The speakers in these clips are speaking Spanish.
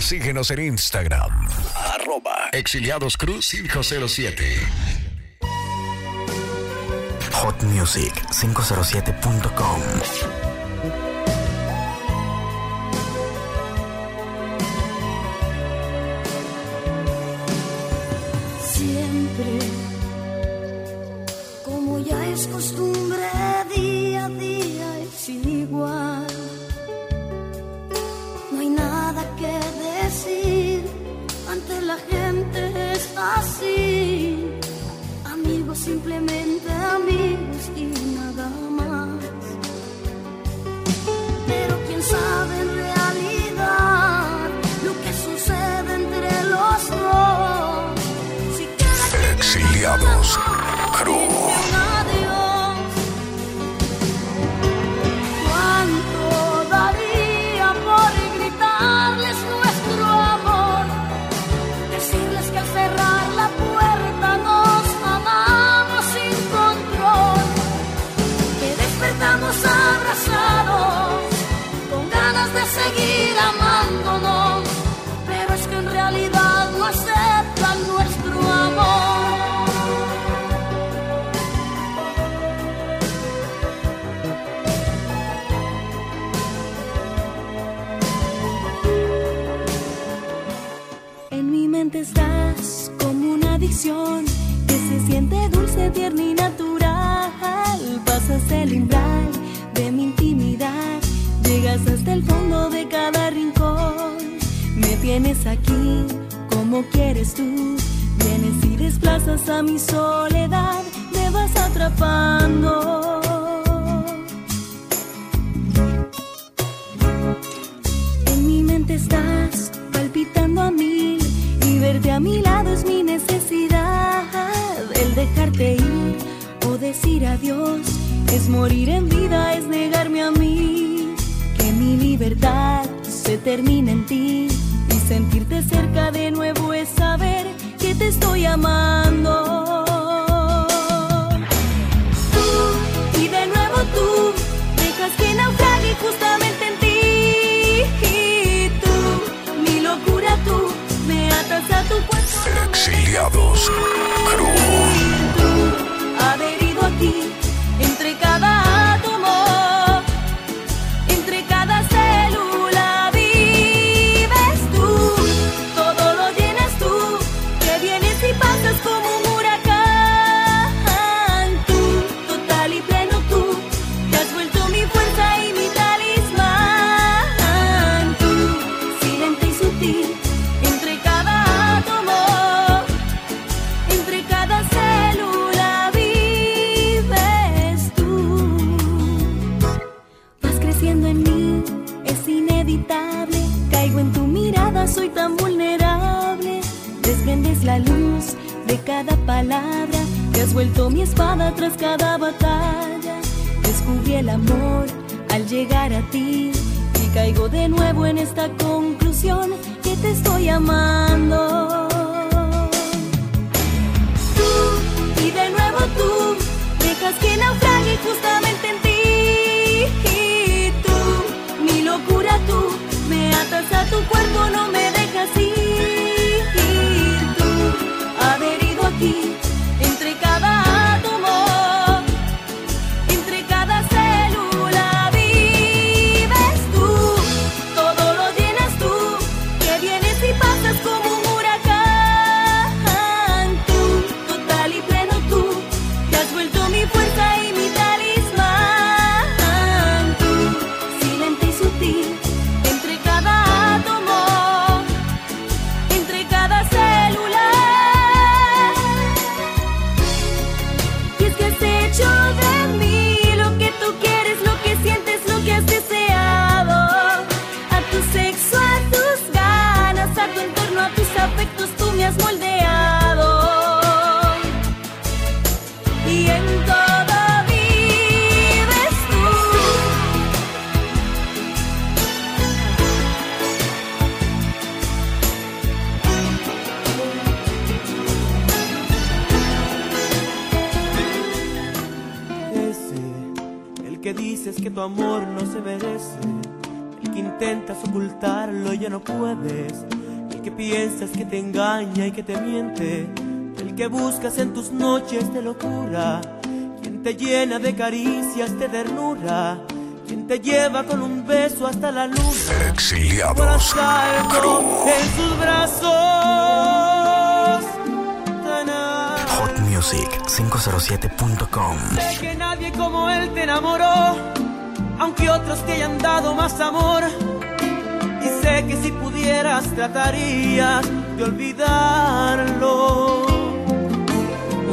Síguenos en Instagram. Arroba Exiliados Cruz 507. Hot Music 507.com estás como una adicción que se siente dulce, tierna y natural. Pasas el umbral de mi intimidad, llegas hasta el fondo de cada rincón. Me tienes aquí como quieres tú, vienes y desplazas a mi soledad, me vas atrapando. En mi mente estás palpitando a mil verte a mi lado es mi necesidad. El dejarte ir o decir adiós es morir en vida, es negarme a mí. Que mi libertad se termina en ti y sentirte cerca de nuevo es saber que te estoy amando. Exiliados Cruz. Cada palabra. Te has vuelto mi espada tras cada batalla. Descubrí el amor al llegar a ti. Y caigo de nuevo en esta conclusión que te estoy amando. Tú y de nuevo tú dejas que naufrague justamente en ti. Y tú, mi locura tú, me atas a tu cuerpo, no me dejas ir. 一 no puedes. El que piensas que te engaña y que te miente. El que buscas en tus noches de locura. Quien te llena de caricias de ternura. Quien te lleva con un beso hasta la luna. Exiliados. En sus brazos. Tana. Hotmusic507.com Sé que nadie como él te enamoró, aunque otros te hayan dado más amor. Y sé que si pudieras tratarías de olvidarlo.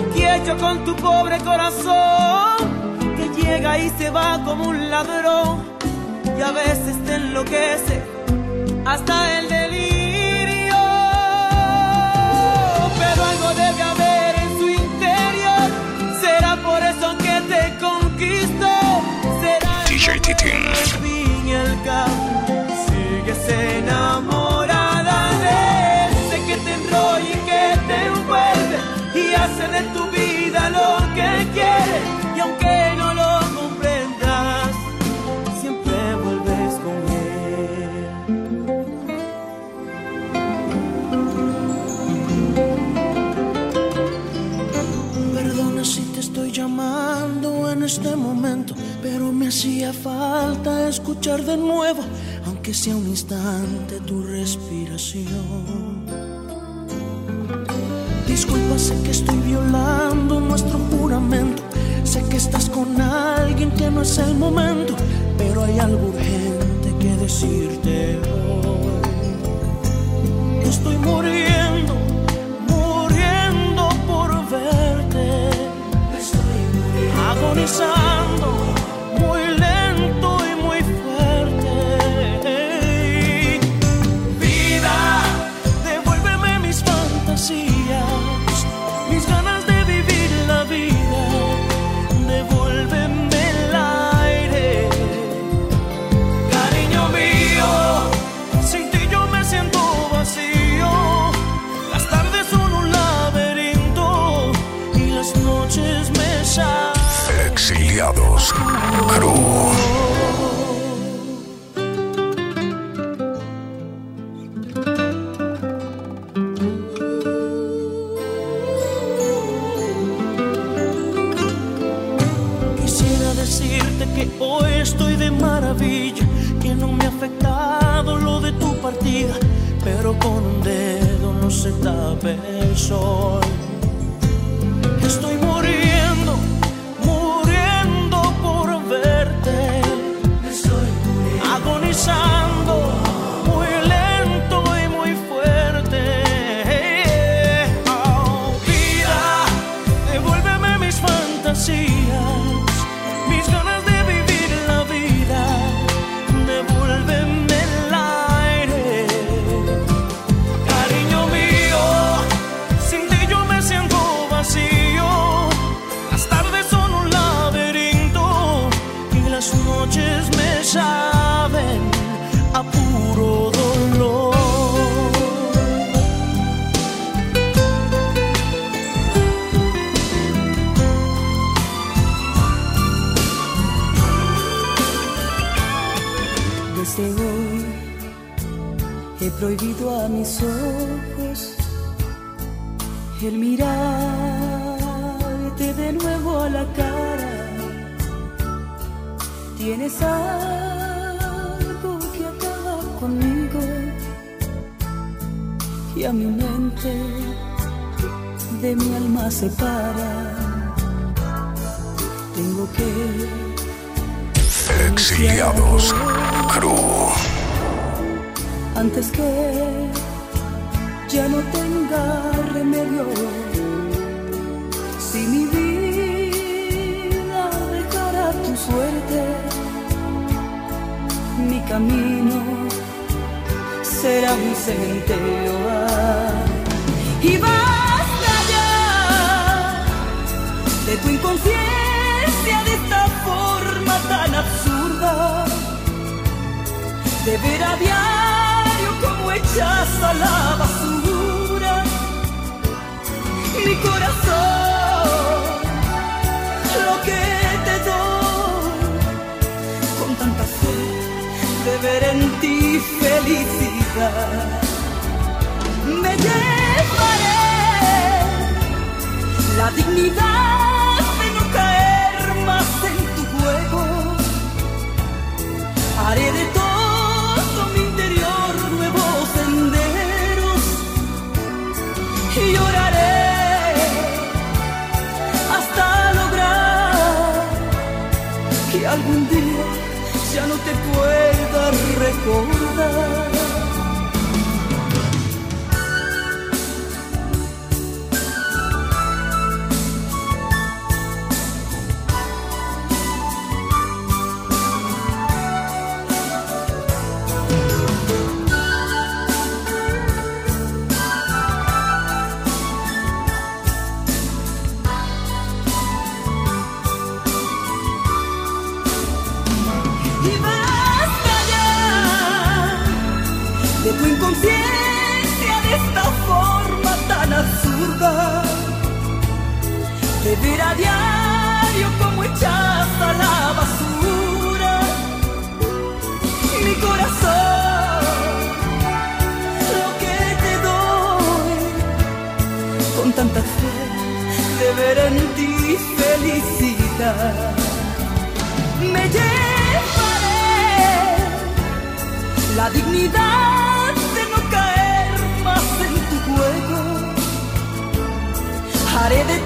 ¿Y qué he hecho con tu pobre corazón? Que llega y se va como un ladrón. Y a veces te enloquece hasta el delirio. Pero algo debe haber en su interior. Será por eso que te conquisto. Será el DJ al fin y al cabo sigues enamorada de él. Sé que te enrolla y que te envuelve y hace de tu vida lo que quiere. Y aunque no lo comprendas, siempre vuelves con él. Perdona si te estoy llamando en este momento, pero me hacía falta escuchar de nuevo, aunque sea un instante, tu respiración. Disculpa, sé que estoy violando nuestro juramento, sé que estás con alguien que no es el momento, pero hay algo urgente que decirte hoy. Estoy muriendo, muriendo por verte. Estoy agonizando, Quisiera decirte que hoy estoy de maravilla, que no me ha afectado lo de tu partida, pero con un dedo no se tapa el sol. Estoy saben a puro dolor. Desde hoy he prohibido a mis ojos el mirarte Tienes algo que acaba conmigo y a mi mente de mi alma separa. Tengo que Exiliados. Crew. antes que ya no tenga remedio. Si mi vida dejara tu suerte, mi camino será un cementerio. Ah, Y basta ya de tu inconsciencia de esta forma tan absurda de ver a diario como echas a la basura mi corazón, lo que te doy con tanta fe de ver en ti felicidad. Me llevaré la dignidad phố vivir a diario como echada la basura. Mi corazón, lo que te doy, con tanta fe de ver en ti felicidad. Me llevaré la dignidad de no caer más en tu juego. Haré de ti.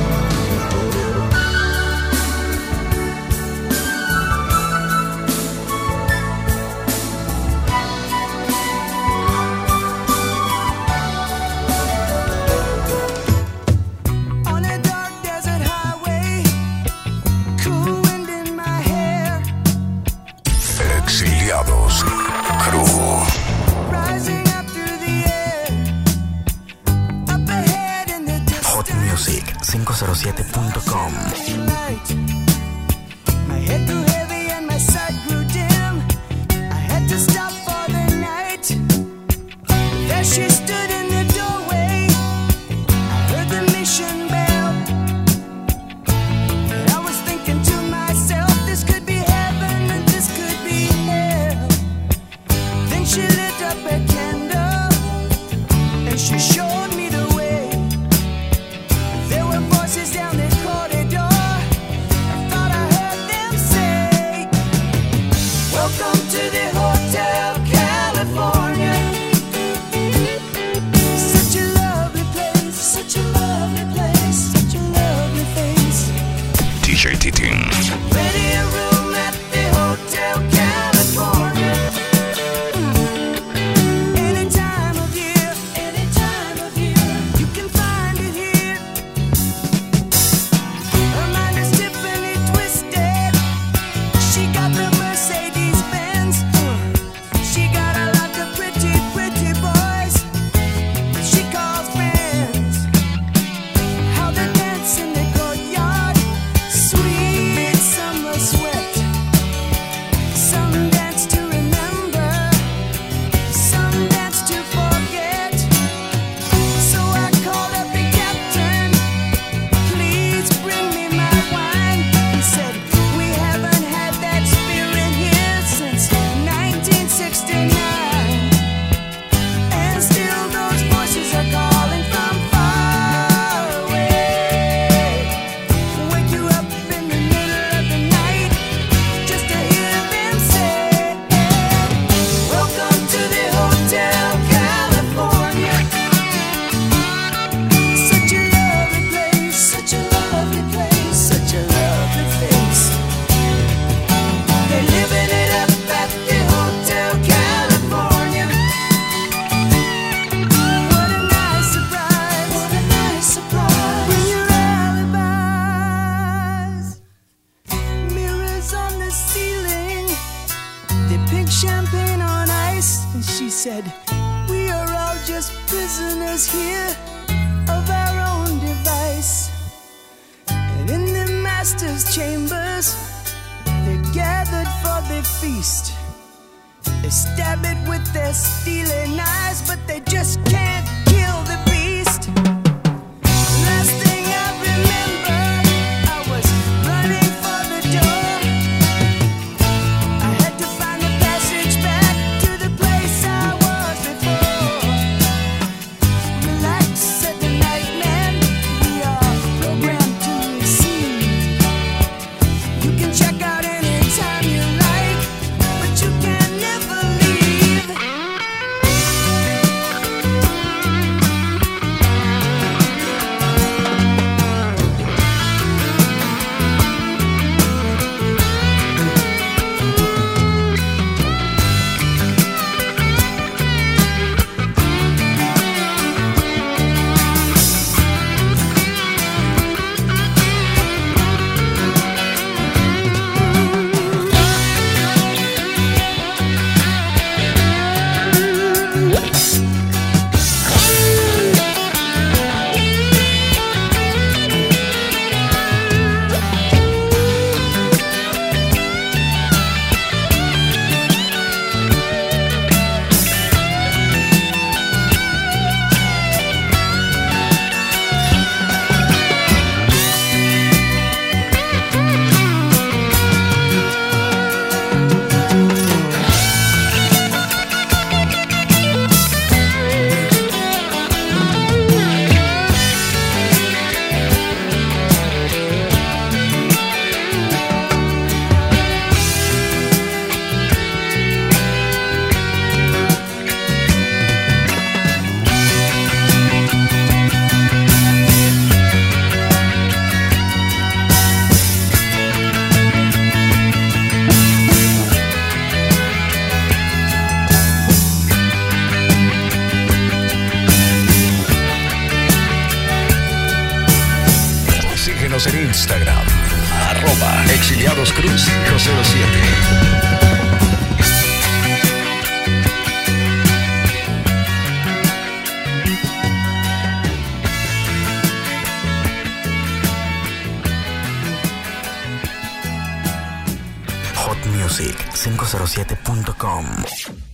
Come. My head grew heavy and my sight grew dim. I had to stop for the night. There she said, We are all just prisoners here of our own device. And in the master's chambers, they're gathered for the feast. They stab it with their steely knives, but they just can't. Síguenos en Instagram, arroba exiliados cruz 507. hotmusic507.com